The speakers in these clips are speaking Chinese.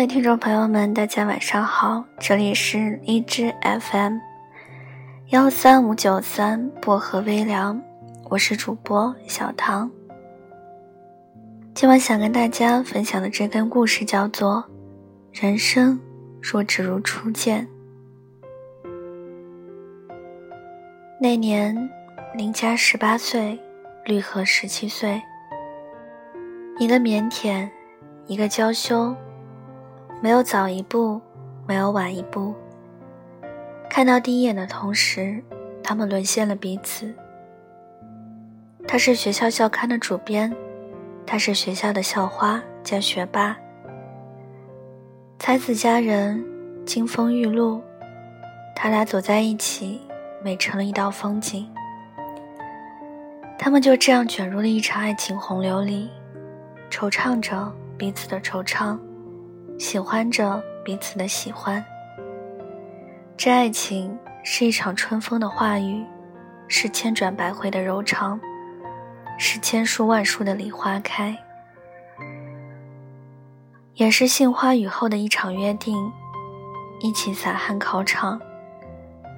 位听众朋友们，大家晚上好，这里是荔枝 FM 幺三五九三薄荷微凉，我是主播小唐。今晚想跟大家分享的这根故事叫做《人生若只如初见》。那年，林佳十八岁，绿荷十七岁，一个腼腆，一个娇羞。没有早一步，没有晚一步。看到第一眼的同时，他们沦陷了彼此。他是学校校刊的主编，他是学校的校花加学霸。才子佳人，金风玉露，他俩走在一起，美成了一道风景。他们就这样卷入了一场爱情洪流里，惆怅着彼此的惆怅。喜欢着彼此的喜欢，这爱情是一场春风的话语，是千转百回的柔肠，是千树万树的梨花开，也是杏花雨后的一场约定，一起洒汗考场，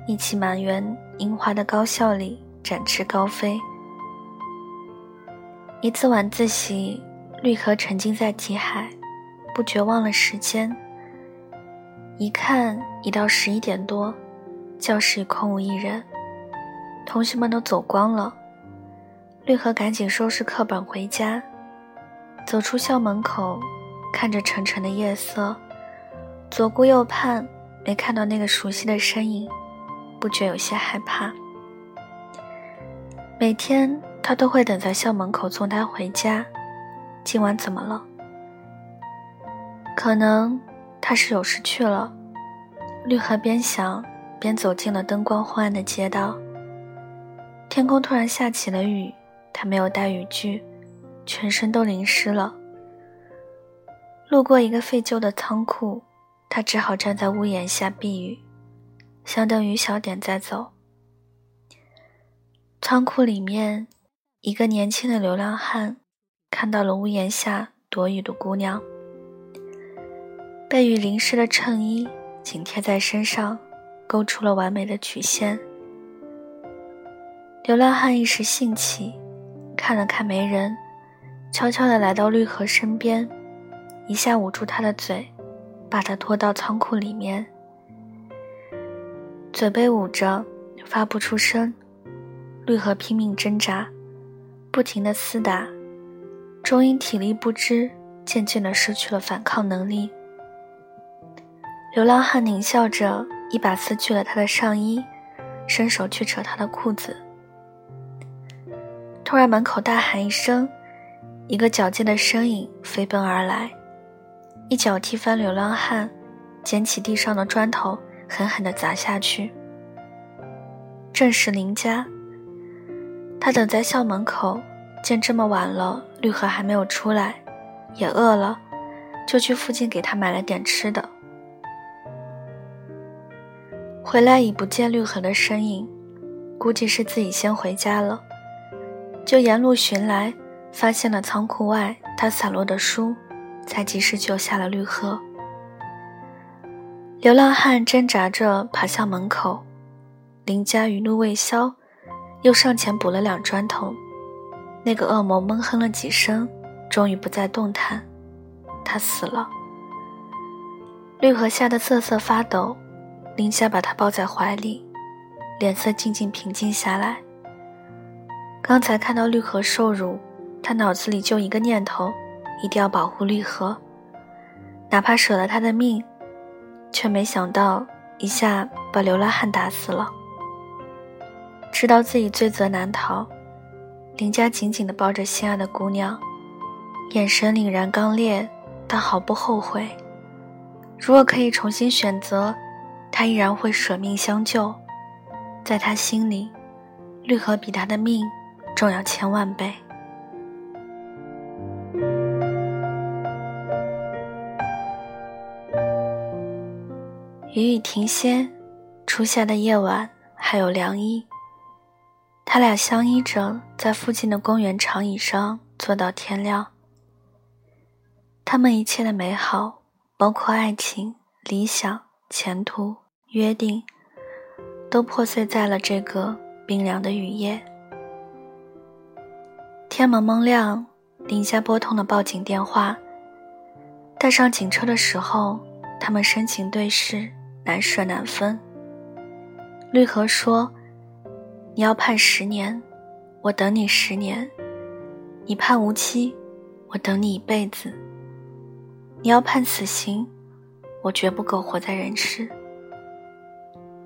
一起满园樱花的高校里展翅高飞。一次晚自习，绿荷沉浸在题海。不觉忘了时间，一看已到十一点多，教室里空无一人，同学们都走光了。绿荷赶紧收拾课本回家，走出校门口，看着沉沉的夜色，左顾右盼，没看到那个熟悉的身影，不觉有些害怕。每天他都会等在校门口送他回家，今晚怎么了？可能他是有事去了。绿荷边想边走进了灯光昏暗的街道。天空突然下起了雨，他没有带雨具，全身都淋湿了。路过一个废旧的仓库，他只好站在屋檐下避雨，想等雨小点再走。仓库里面，一个年轻的流浪汉看到了屋檐下躲雨的姑娘。被雨淋湿的衬衣紧贴在身上，勾出了完美的曲线。流浪汉一时兴起，看了看没人，悄悄地来到绿荷身边，一下捂住他的嘴，把他拖到仓库里面。嘴被捂着，发不出声。绿荷拼命挣扎，不停地厮打，终因体力不支，渐渐地失去了反抗能力。流浪汉狞笑着，一把撕去了他的上衣，伸手去扯他的裤子。突然，门口大喊一声，一个矫健的身影飞奔而来，一脚踢翻流浪汉，捡起地上的砖头，狠狠地砸下去。正是林家。他等在校门口，见这么晚了，绿荷还没有出来，也饿了，就去附近给他买了点吃的。回来已不见绿荷的身影，估计是自己先回家了。就沿路寻来，发现了仓库外他散落的书，才及时救下了绿荷。流浪汉挣扎着爬向门口，林家余怒未消，又上前补了两砖头。那个恶魔闷哼了几声，终于不再动弹，他死了。绿荷吓得瑟瑟发抖。林夏把他抱在怀里，脸色静静平静下来。刚才看到绿荷受辱，他脑子里就一个念头：一定要保护绿荷，哪怕舍了他的命。却没想到一下把流浪汉打死了。知道自己罪责难逃，林家紧紧地抱着心爱的姑娘，眼神凛然刚烈，但毫不后悔。如果可以重新选择。他依然会舍命相救，在他心里，绿荷比他的命重要千万倍。雨已停歇，初夏的夜晚还有凉意。他俩相依着，在附近的公园长椅上坐到天亮。他们一切的美好，包括爱情、理想、前途、约定，都破碎在了这个冰凉的雨夜。天蒙蒙亮，林夏拨通了报警电话。带上警车的时候，他们深情对视，难舍难分。绿荷说：“你要判十年，我等你十年；你判无期，我等你一辈子。你要判死刑，我绝不苟活在人世。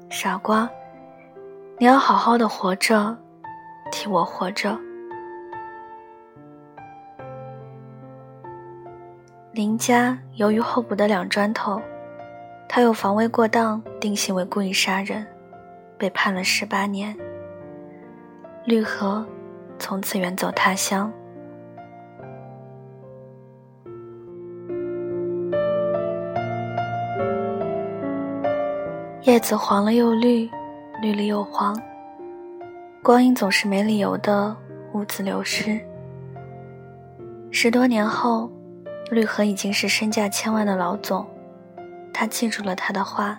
傻瓜，你要好好的活着，替我活着。”林家由于候补的两砖头，他有防卫过当，定性为故意杀人，被判了十八年。绿荷从此远走他乡。叶子黄了又绿，绿了又黄。光阴总是没理由的兀自流失。十多年后。绿河已经是身价千万的老总，他记住了他的话，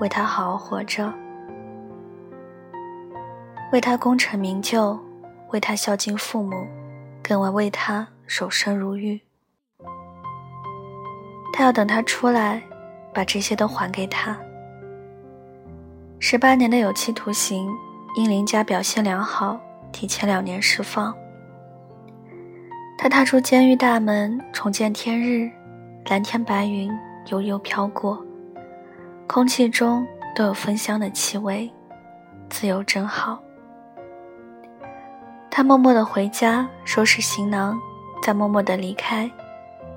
为他好好活着，为他功成名就，为他孝敬父母，更为为他守身如玉。他要等他出来，把这些都还给他。十八年的有期徒刑，因林家表现良好，提前两年释放。他踏出监狱大门，重见天日，蓝天白云悠悠飘过，空气中都有芬香的气味，自由真好。他默默地回家，收拾行囊，再默默地离开。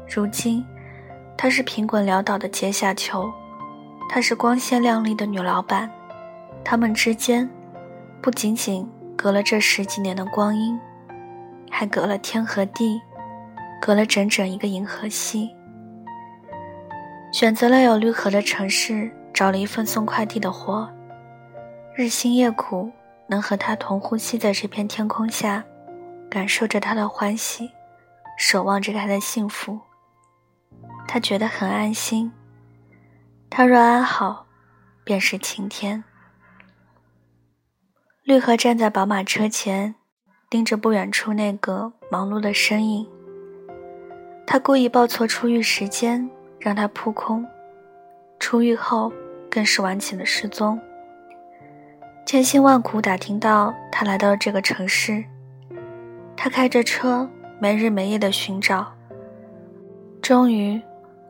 如今，他是贫滚潦倒的阶下囚，她是光鲜亮丽的女老板，他们之间，不仅仅隔了这十几年的光阴。还隔了天和地，隔了整整一个银河系。选择了有绿河的城市，找了一份送快递的活，日辛夜苦，能和他同呼吸在这片天空下，感受着他的欢喜，守望着他的幸福。他觉得很安心。他若安好，便是晴天。绿河站在宝马车前。盯着不远处那个忙碌的身影，他故意报错出狱时间，让他扑空。出狱后，更是晚起了失踪。千辛万苦打听到他来到了这个城市，他开着车没日没夜的寻找。终于，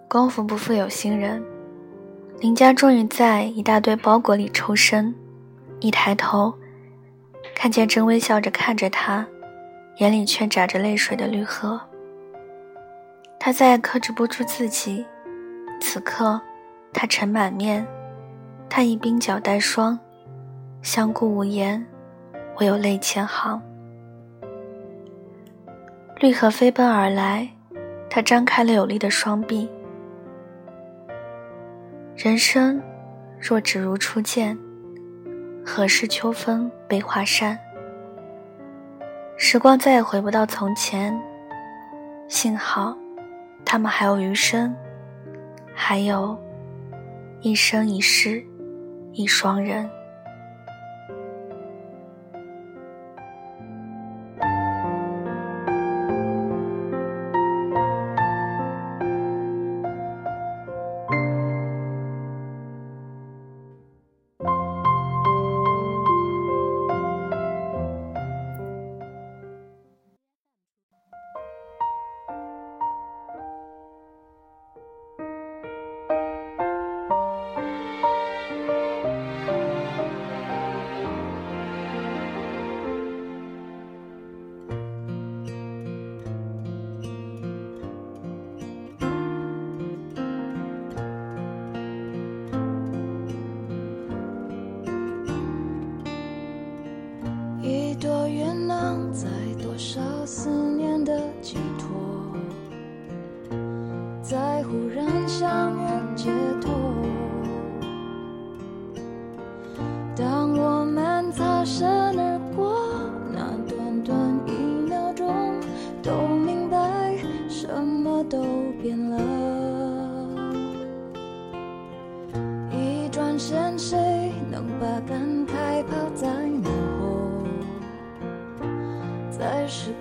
功夫不负有心人，林家终于在一大堆包裹里抽身，一抬头。看见正微笑着看着他，眼里却眨着泪水的绿荷，他再也克制不住自己。此刻，他尘满面，他已鬓角带霜，相顾无言，唯有泪千行。绿荷飞奔而来，他张开了有力的双臂。人生，若只如初见。何事秋风悲画扇？时光再也回不到从前，幸好，他们还有余生，还有一生一世一双人。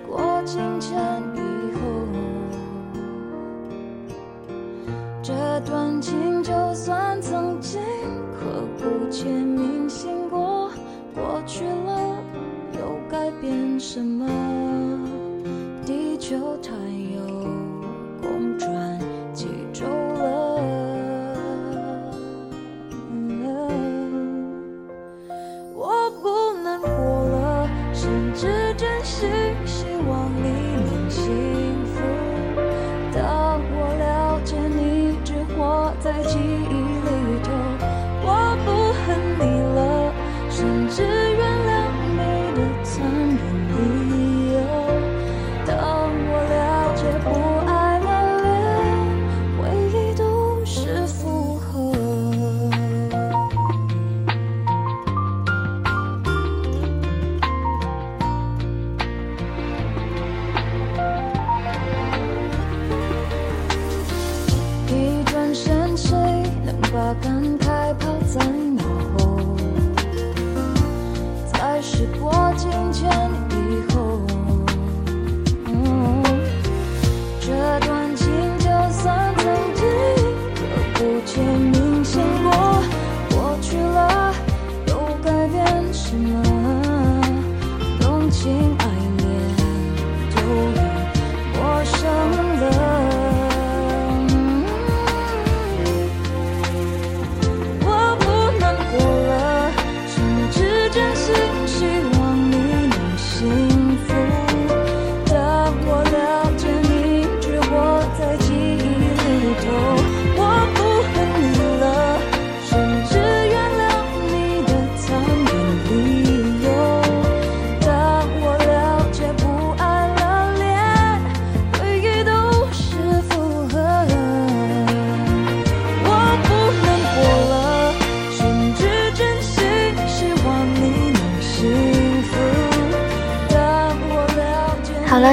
过境迁以后，这段情就算曾经刻骨且铭心过，过去了又改变什么？地球太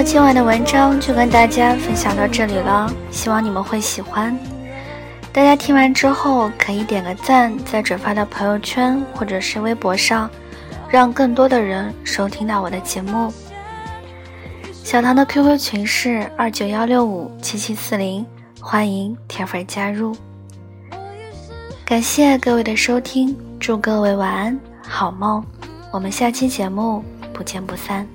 今晚的文章就跟大家分享到这里了，希望你们会喜欢。大家听完之后可以点个赞，再转发到朋友圈或者是微博上，让更多的人收听到我的节目。小唐的 QQ 群是二九幺六五七七四零，欢迎铁粉加入。感谢各位的收听，祝各位晚安，好梦。我们下期节目不见不散。